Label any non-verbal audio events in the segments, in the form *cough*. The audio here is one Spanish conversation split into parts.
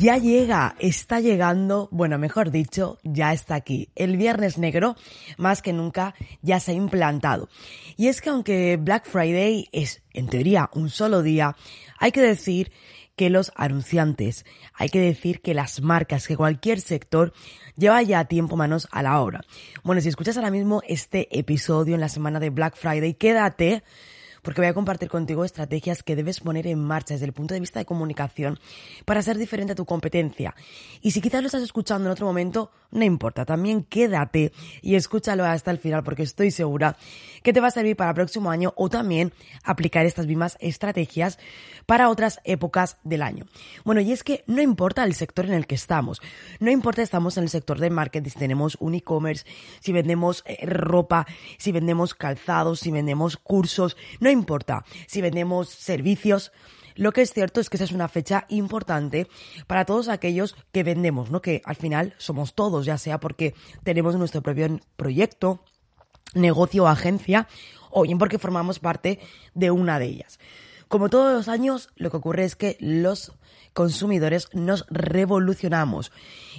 Ya llega, está llegando, bueno, mejor dicho, ya está aquí. El viernes negro, más que nunca, ya se ha implantado. Y es que aunque Black Friday es, en teoría, un solo día, hay que decir que los anunciantes, hay que decir que las marcas, que cualquier sector lleva ya tiempo manos a la obra. Bueno, si escuchas ahora mismo este episodio en la semana de Black Friday, quédate porque voy a compartir contigo estrategias que debes poner en marcha desde el punto de vista de comunicación para ser diferente a tu competencia. Y si quizás lo estás escuchando en otro momento, no importa, también quédate y escúchalo hasta el final porque estoy segura que te va a servir para el próximo año o también aplicar estas mismas estrategias para otras épocas del año. Bueno, y es que no importa el sector en el que estamos, no importa si estamos en el sector de marketing, si tenemos un e-commerce, si vendemos eh, ropa, si vendemos calzados, si vendemos cursos, importa si vendemos servicios. Lo que es cierto es que esa es una fecha importante para todos aquellos que vendemos, ¿no? Que al final somos todos, ya sea porque tenemos nuestro propio proyecto, negocio o agencia, o bien porque formamos parte de una de ellas. Como todos los años, lo que ocurre es que los consumidores nos revolucionamos.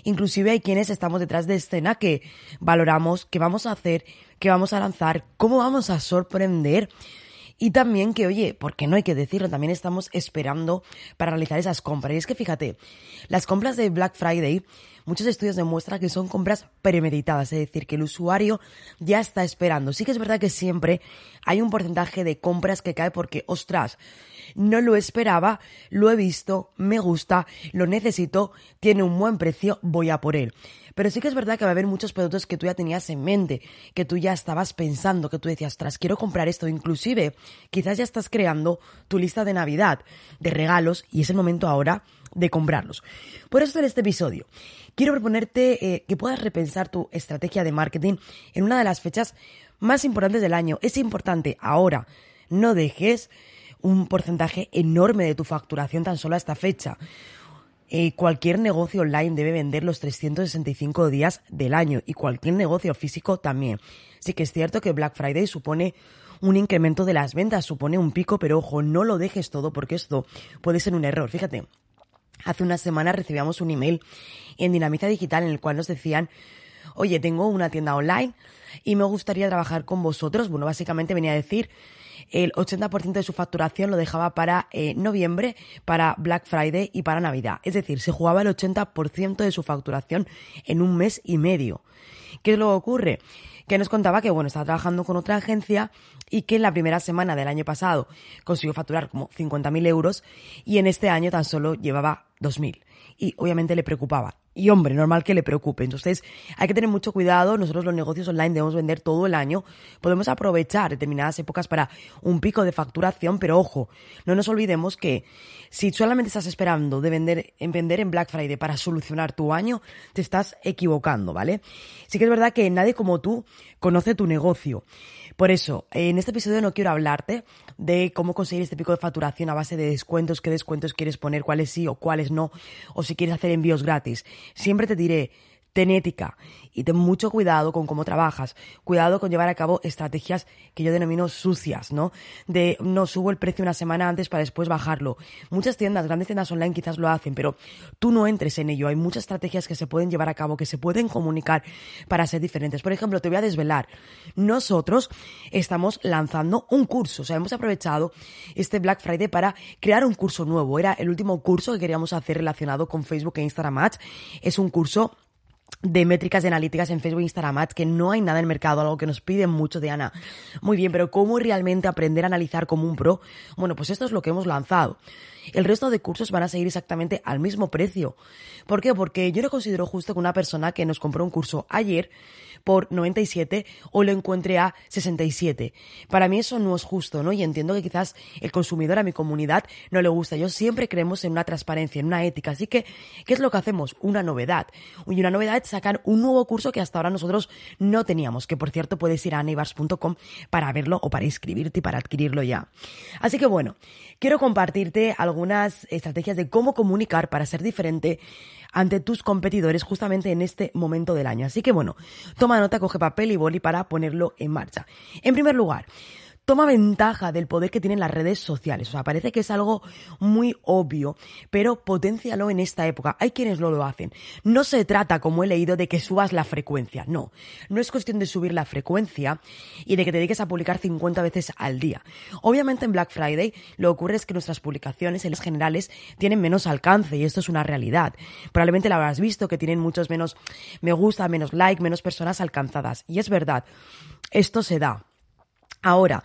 Inclusive hay quienes estamos detrás de escena que valoramos qué vamos a hacer, qué vamos a lanzar, cómo vamos a sorprender y también que, oye, porque no hay que decirlo, también estamos esperando para realizar esas compras. Y es que fíjate, las compras de Black Friday, muchos estudios demuestran que son compras premeditadas, es decir, que el usuario ya está esperando. Sí que es verdad que siempre hay un porcentaje de compras que cae porque, ostras, no lo esperaba, lo he visto, me gusta, lo necesito, tiene un buen precio, voy a por él. Pero sí que es verdad que va a haber muchos productos que tú ya tenías en mente, que tú ya estabas pensando, que tú decías, tras, quiero comprar esto. Inclusive, quizás ya estás creando tu lista de Navidad, de regalos, y es el momento ahora de comprarlos. Por eso en este episodio quiero proponerte eh, que puedas repensar tu estrategia de marketing en una de las fechas más importantes del año. Es importante ahora, no dejes un porcentaje enorme de tu facturación tan solo a esta fecha. Eh, cualquier negocio online debe vender los 365 días del año y cualquier negocio físico también. Sí que es cierto que Black Friday supone un incremento de las ventas, supone un pico, pero ojo, no lo dejes todo porque esto puede ser un error. Fíjate, hace una semana recibíamos un email en Dinamiza Digital en el cual nos decían, oye, tengo una tienda online y me gustaría trabajar con vosotros. Bueno, básicamente venía a decir el 80% de su facturación lo dejaba para eh, noviembre, para Black Friday y para Navidad. Es decir, se jugaba el 80% de su facturación en un mes y medio. ¿Qué que ocurre? Que nos contaba que, bueno, estaba trabajando con otra agencia y que en la primera semana del año pasado consiguió facturar como 50.000 euros y en este año tan solo llevaba 2.000. Y obviamente le preocupaba. Y hombre, normal que le preocupe. Entonces, hay que tener mucho cuidado. Nosotros los negocios online debemos vender todo el año. Podemos aprovechar determinadas épocas para un pico de facturación, pero ojo, no nos olvidemos que si solamente estás esperando de vender, en vender en Black Friday para solucionar tu año, te estás equivocando, ¿vale? Sí que es verdad que nadie como tú conoce tu negocio. Por eso, en este episodio no quiero hablarte de cómo conseguir este pico de facturación a base de descuentos, qué descuentos quieres poner, cuáles sí o cuáles no, o si quieres hacer envíos gratis. Siempre te diré, ten ética y ten mucho cuidado con cómo trabajas, cuidado con llevar a cabo estrategias que yo denomino sucias, ¿no? De no subo el precio una semana antes para después bajarlo. Muchas tiendas, grandes tiendas online quizás lo hacen, pero tú no entres en ello. Hay muchas estrategias que se pueden llevar a cabo, que se pueden comunicar para ser diferentes. Por ejemplo, te voy a desvelar. Nosotros estamos lanzando un curso, o sea, hemos aprovechado este Black Friday para crear un curso nuevo. Era el último curso que queríamos hacer relacionado con Facebook e Instagram Ads. Es un curso de métricas de analíticas en Facebook e Instagram Ads, que no hay nada en el mercado, algo que nos piden mucho, Diana. Muy bien, pero ¿cómo realmente aprender a analizar como un pro? Bueno, pues esto es lo que hemos lanzado. El resto de cursos van a seguir exactamente al mismo precio. ¿Por qué? Porque yo no considero justo que una persona que nos compró un curso ayer por 97 o lo encuentre a 67. Para mí eso no es justo, ¿no? Y entiendo que quizás el consumidor a mi comunidad no le gusta. Yo siempre creemos en una transparencia, en una ética. Así que, ¿qué es lo que hacemos? Una novedad. Y una novedad es sacar un nuevo curso que hasta ahora nosotros no teníamos, que por cierto puedes ir a neibars.com para verlo o para inscribirte y para adquirirlo ya. Así que bueno, quiero compartirte algunas estrategias de cómo comunicar para ser diferente ante tus competidores justamente en este momento del año. Así que bueno, toma nota, coge papel y boli para ponerlo en marcha. En primer lugar, toma ventaja del poder que tienen las redes sociales. O sea, parece que es algo muy obvio, pero potencialo en esta época. Hay quienes no lo hacen. No se trata, como he leído, de que subas la frecuencia. No. No es cuestión de subir la frecuencia y de que te dediques a publicar 50 veces al día. Obviamente en Black Friday lo que ocurre es que nuestras publicaciones en las generales tienen menos alcance y esto es una realidad. Probablemente lo habrás visto que tienen muchos menos me gusta, menos like, menos personas alcanzadas. Y es verdad. Esto se da. Ahora,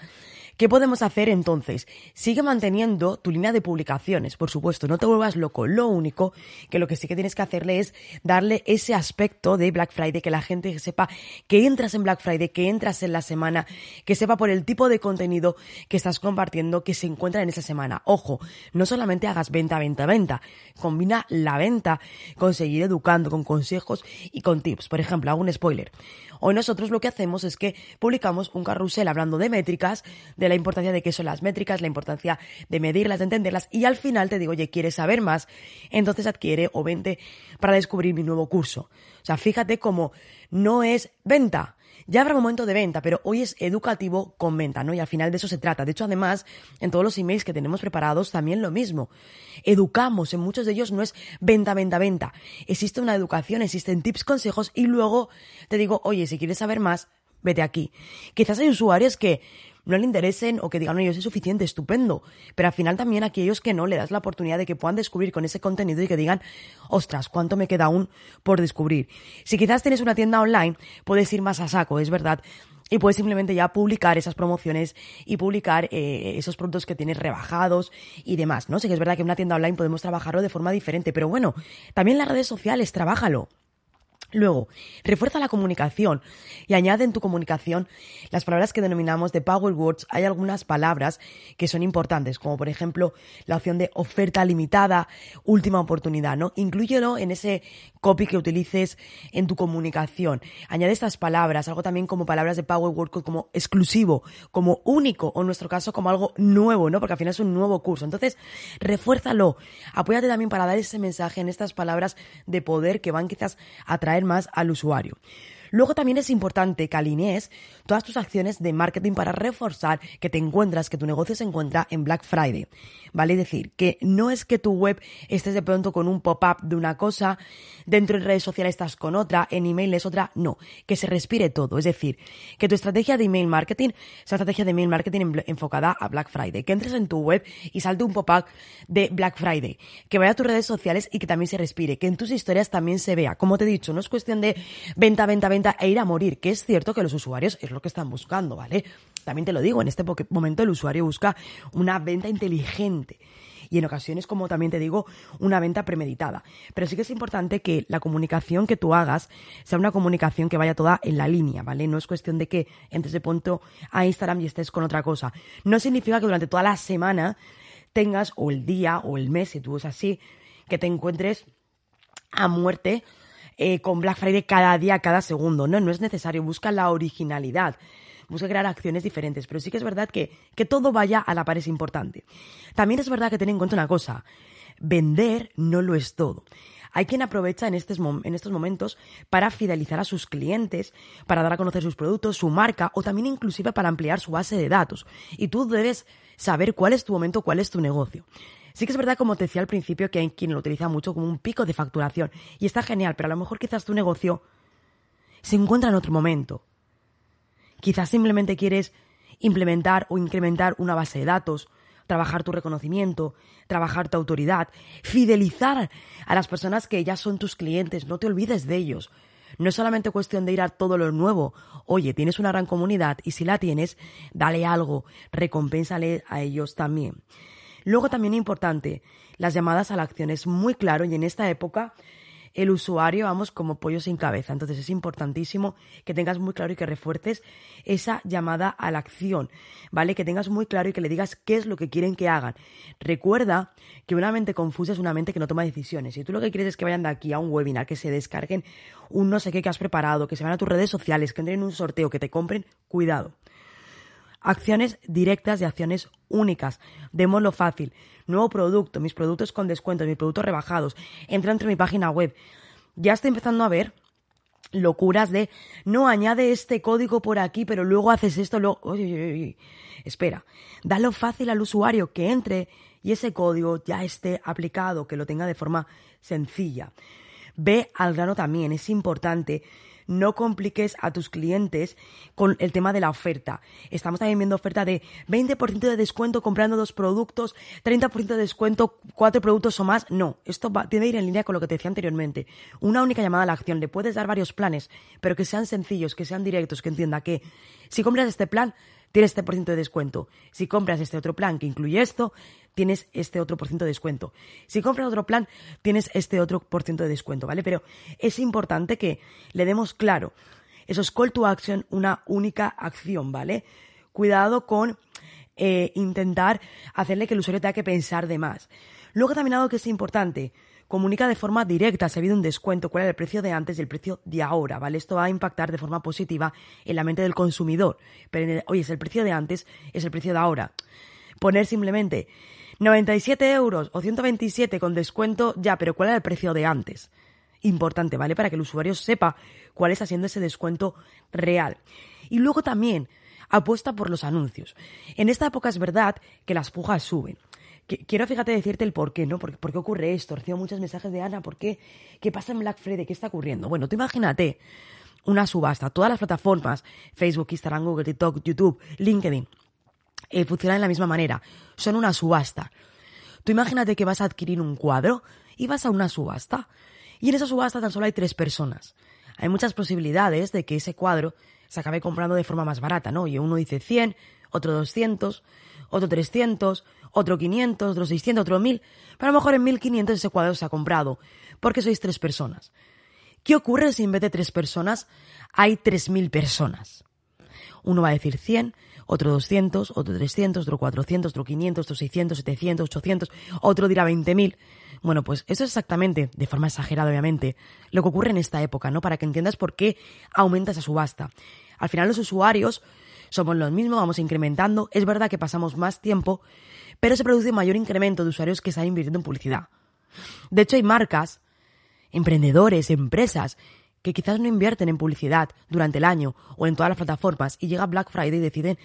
¿Qué podemos hacer entonces? Sigue manteniendo tu línea de publicaciones, por supuesto, no te vuelvas loco. Lo único que lo que sí que tienes que hacerle es darle ese aspecto de Black Friday, que la gente sepa que entras en Black Friday, que entras en la semana, que sepa por el tipo de contenido que estás compartiendo que se encuentra en esa semana. Ojo, no solamente hagas venta, venta, venta. Combina la venta con seguir educando, con consejos y con tips. Por ejemplo, hago un spoiler. Hoy nosotros lo que hacemos es que publicamos un carrusel hablando de métricas, de la importancia de qué son las métricas, la importancia de medirlas, de entenderlas y al final te digo, oye, ¿quieres saber más? Entonces adquiere o vente para descubrir mi nuevo curso. O sea, fíjate cómo no es venta, ya habrá momento de venta, pero hoy es educativo con venta, ¿no? Y al final de eso se trata. De hecho, además, en todos los emails que tenemos preparados también lo mismo. Educamos, en muchos de ellos no es venta, venta, venta. Existe una educación, existen tips, consejos y luego te digo, oye, si quieres saber más, vete aquí. Quizás hay usuarios que no le interesen o que digan, yo soy suficiente, estupendo. Pero al final también aquellos que no le das la oportunidad de que puedan descubrir con ese contenido y que digan, ostras, ¿cuánto me queda aún por descubrir? Si quizás tienes una tienda online, puedes ir más a saco, es verdad y puedes simplemente ya publicar esas promociones y publicar eh, esos productos que tienes rebajados y demás, ¿no? Sí que es verdad que en una tienda online podemos trabajarlo de forma diferente, pero bueno, también las redes sociales, trabájalo. Luego, refuerza la comunicación y añade en tu comunicación las palabras que denominamos de Power Words. Hay algunas palabras que son importantes, como por ejemplo la opción de oferta limitada, última oportunidad, ¿no? Inclúyelo en ese copy que utilices en tu comunicación. Añade estas palabras, algo también como palabras de Power Word como exclusivo, como único, o en nuestro caso como algo nuevo, ¿no? Porque al final es un nuevo curso. Entonces, refuérzalo. Apóyate también para dar ese mensaje en estas palabras de poder que van quizás a traer más al usuario. Luego también es importante que alinees todas tus acciones de marketing para reforzar que te encuentras, que tu negocio se encuentra en Black Friday. ¿Vale? Es decir, que no es que tu web estés de pronto con un pop-up de una cosa, dentro de redes sociales estás con otra, en email es otra, no, que se respire todo. Es decir, que tu estrategia de email marketing sea estrategia de email marketing enfocada a Black Friday, que entres en tu web y salte un pop-up de Black Friday, que vaya a tus redes sociales y que también se respire, que en tus historias también se vea. Como te he dicho, no es cuestión de venta, venta, venta e ir a morir, que es cierto que los usuarios es lo que están buscando, ¿vale? También te lo digo, en este momento el usuario busca una venta inteligente y en ocasiones, como también te digo, una venta premeditada. Pero sí que es importante que la comunicación que tú hagas sea una comunicación que vaya toda en la línea, ¿vale? No es cuestión de que entres de punto a Instagram y estés con otra cosa. No significa que durante toda la semana tengas, o el día, o el mes, si tú es así, que te encuentres a muerte eh, con Black Friday cada día, cada segundo. No, no es necesario. Busca la originalidad. Busca crear acciones diferentes. Pero sí que es verdad que, que todo vaya a la par es importante. También es verdad que ten en cuenta una cosa. Vender no lo es todo Hay quien aprovecha en en estos momentos para fidelizar a sus clientes, para dar a conocer sus productos, su marca o también inclusive para ampliar su base de datos. Y tú debes saber cuál es tu momento, cuál es tu negocio. Sí que es verdad, como te decía al principio, que hay quien lo utiliza mucho como un pico de facturación y está genial, pero a lo mejor quizás tu negocio se encuentra en otro momento. Quizás simplemente quieres implementar o incrementar una base de datos, trabajar tu reconocimiento, trabajar tu autoridad, fidelizar a las personas que ya son tus clientes, no te olvides de ellos. No es solamente cuestión de ir a todo lo nuevo. Oye, tienes una gran comunidad y si la tienes, dale algo, recompénsale a ellos también. Luego también importante, las llamadas a la acción es muy claro y en esta época el usuario, vamos, como pollo sin cabeza. Entonces es importantísimo que tengas muy claro y que refuerces esa llamada a la acción, ¿vale? Que tengas muy claro y que le digas qué es lo que quieren que hagan. Recuerda que una mente confusa es una mente que no toma decisiones. Si tú lo que quieres es que vayan de aquí a un webinar, que se descarguen un no sé qué que has preparado, que se van a tus redes sociales, que entren en un sorteo, que te compren, cuidado. Acciones directas y acciones únicas. Démoslo fácil. Nuevo producto, mis productos con descuentos, mis productos rebajados. Entra entre mi página web. Ya estoy empezando a ver locuras de no añade este código por aquí, pero luego haces esto, luego. Oye, Espera, dalo fácil al usuario que entre y ese código ya esté aplicado, que lo tenga de forma sencilla. Ve al grano también, es importante no compliques a tus clientes con el tema de la oferta. Estamos también viendo oferta de 20% de descuento comprando dos productos, 30% de descuento, cuatro productos o más. No, esto va, tiene que ir en línea con lo que te decía anteriormente. Una única llamada a la acción. Le puedes dar varios planes, pero que sean sencillos, que sean directos, que entienda que si compras este plan, tienes este por ciento de descuento. Si compras este otro plan que incluye esto, tienes este otro por ciento de descuento. Si compras otro plan, tienes este otro por ciento de descuento, ¿vale? Pero es importante que le demos claro esos call to action, una única acción, ¿vale? Cuidado con eh, intentar hacerle que el usuario tenga que pensar de más. Luego también algo que es importante, comunica de forma directa si ha habido un descuento, cuál es el precio de antes y el precio de ahora, ¿vale? Esto va a impactar de forma positiva en la mente del consumidor. Pero, oye, es el precio de antes, es el precio de ahora. Poner simplemente 97 euros o 127 con descuento, ya, pero ¿cuál es el precio de antes? Importante, ¿vale? Para que el usuario sepa cuál está siendo ese descuento real. Y luego también apuesta por los anuncios. En esta época es verdad que las pujas suben quiero, fíjate, decirte el por qué, ¿no? ¿Por, qué ocurre esto? Recibo muchos mensajes de Ana, ¿por qué? ¿Qué pasa en Black Friday? ¿Qué está ocurriendo? Bueno, tú imagínate una subasta. Todas las plataformas, Facebook, Instagram, Google, TikTok, YouTube, LinkedIn, eh, funcionan de la misma manera. Son una subasta. Tú imagínate que vas a adquirir un cuadro y vas a una subasta. Y en esa subasta tan solo hay tres personas. Hay muchas posibilidades de que ese cuadro se acabe comprando de forma más barata, ¿no? Y uno dice 100, otro 200, otro 300, otro 500, otro 600, otro 1000, pero a lo mejor en 1500 ese cuadro se ha comprado, porque sois tres personas. ¿Qué ocurre si en vez de tres personas hay 3000 personas? Uno va a decir 100, otro 200, otro 300, otro 400, otro 500, otro 600, 700, 800, otro dirá 20.000. Bueno, pues eso es exactamente, de forma exagerada obviamente, lo que ocurre en esta época, ¿no? Para que entiendas por qué aumenta esa subasta. Al final los usuarios somos los mismos, vamos incrementando. Es verdad que pasamos más tiempo, pero se produce mayor incremento de usuarios que están invirtiendo en publicidad. De hecho, hay marcas, emprendedores, empresas que quizás no invierten en publicidad durante el año o en todas las plataformas y llega Black Friday y deciden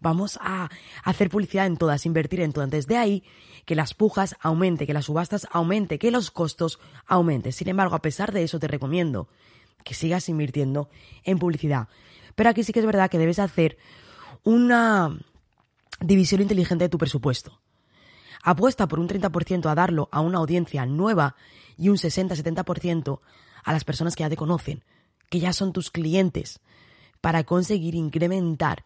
vamos a hacer publicidad en todas, invertir en todas. Desde ahí que las pujas aumente, que las subastas aumente, que los costos aumenten. Sin embargo, a pesar de eso, te recomiendo que sigas invirtiendo en publicidad. Pero aquí sí que es verdad que debes hacer una división inteligente de tu presupuesto. Apuesta por un 30% a darlo a una audiencia nueva y un 60-70% a las personas que ya te conocen, que ya son tus clientes, para conseguir incrementar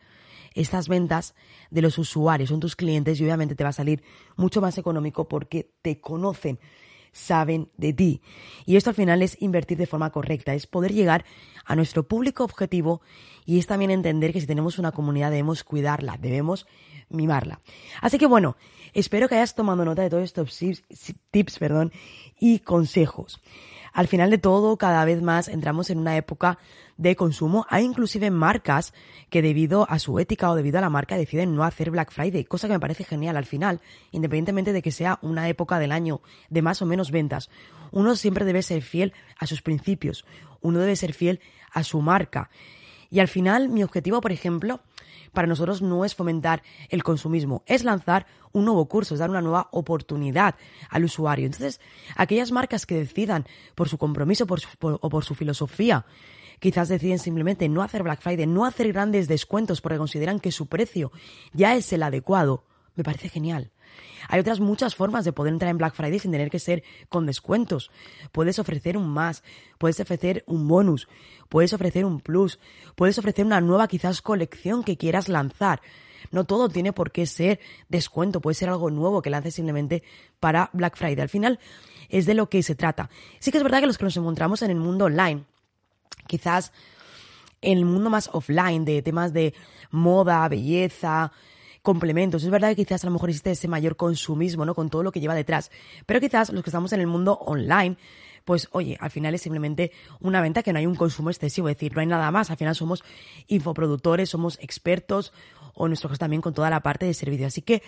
estas ventas de los usuarios, son tus clientes y obviamente te va a salir mucho más económico porque te conocen, saben de ti. Y esto al final es invertir de forma correcta, es poder llegar a nuestro público objetivo y es también entender que si tenemos una comunidad debemos cuidarla, debemos mimarla. Así que bueno, espero que hayas tomado nota de todos estos tips, perdón, y consejos. Al final de todo, cada vez más entramos en una época de consumo. Hay inclusive marcas que debido a su ética o debido a la marca deciden no hacer Black Friday, cosa que me parece genial al final, independientemente de que sea una época del año de más o menos ventas. Uno siempre debe ser fiel a sus principios, uno debe ser fiel a su marca. Y al final, mi objetivo, por ejemplo, para nosotros no es fomentar el consumismo, es lanzar un nuevo curso, es dar una nueva oportunidad al usuario. Entonces, aquellas marcas que decidan por su compromiso o por su filosofía, quizás deciden simplemente no hacer Black Friday, no hacer grandes descuentos porque consideran que su precio ya es el adecuado, me parece genial. Hay otras muchas formas de poder entrar en Black Friday sin tener que ser con descuentos. Puedes ofrecer un más, puedes ofrecer un bonus, puedes ofrecer un plus, puedes ofrecer una nueva quizás colección que quieras lanzar. No todo tiene por qué ser descuento, puede ser algo nuevo que lances simplemente para Black Friday. Al final es de lo que se trata. Sí que es verdad que los que nos encontramos en el mundo online, quizás en el mundo más offline de temas de moda, belleza, complementos. Es verdad que quizás a lo mejor existe ese mayor consumismo, ¿no? Con todo lo que lleva detrás. Pero quizás los que estamos en el mundo online, pues oye, al final es simplemente una venta que no hay un consumo excesivo, es decir, no hay nada más. Al final somos infoproductores, somos expertos, o en nuestro caso también con toda la parte de servicio. Así que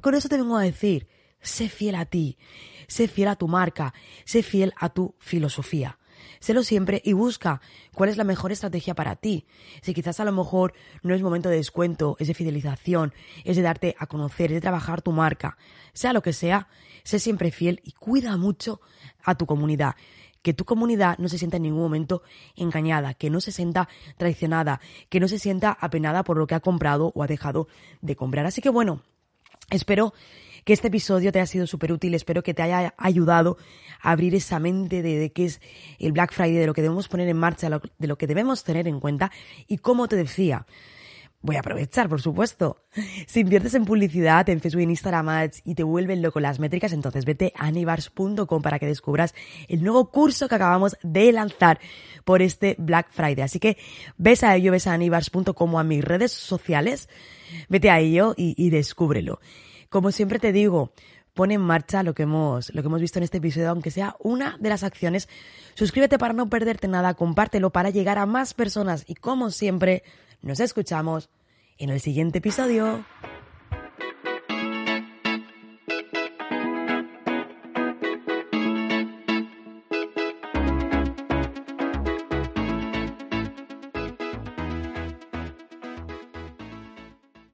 con eso te vengo a decir, sé fiel a ti, sé fiel a tu marca, sé fiel a tu filosofía. Sélo siempre y busca cuál es la mejor estrategia para ti. Si quizás a lo mejor no es momento de descuento, es de fidelización, es de darte a conocer, es de trabajar tu marca, sea lo que sea, sé siempre fiel y cuida mucho a tu comunidad que tu comunidad no se sienta en ningún momento engañada, que no se sienta traicionada, que no se sienta apenada por lo que ha comprado o ha dejado de comprar. Así que bueno, espero que este episodio te haya sido súper útil, espero que te haya ayudado a abrir esa mente de, qué es el Black Friday, de lo que debemos poner en marcha, de lo que debemos tener en cuenta y como te decía, voy a aprovechar, por supuesto. *laughs* Si inviertes en publicidad en Facebook en Instagram Ads y te vuelven loco las métricas, entonces vete a anibars.com para que descubras el nuevo curso que acabamos de lanzar por este Black Friday. Así que ves a ello, ves a anibars.com o a mis redes sociales, vete a ello y descúbrelo. Como siempre te digo, pon en marcha lo que hemos, lo que hemos visto en este episodio, aunque sea una de las acciones. Suscríbete para no perderte nada, compártelo para llegar a más personas y como siempre, nos escuchamos en el siguiente episodio.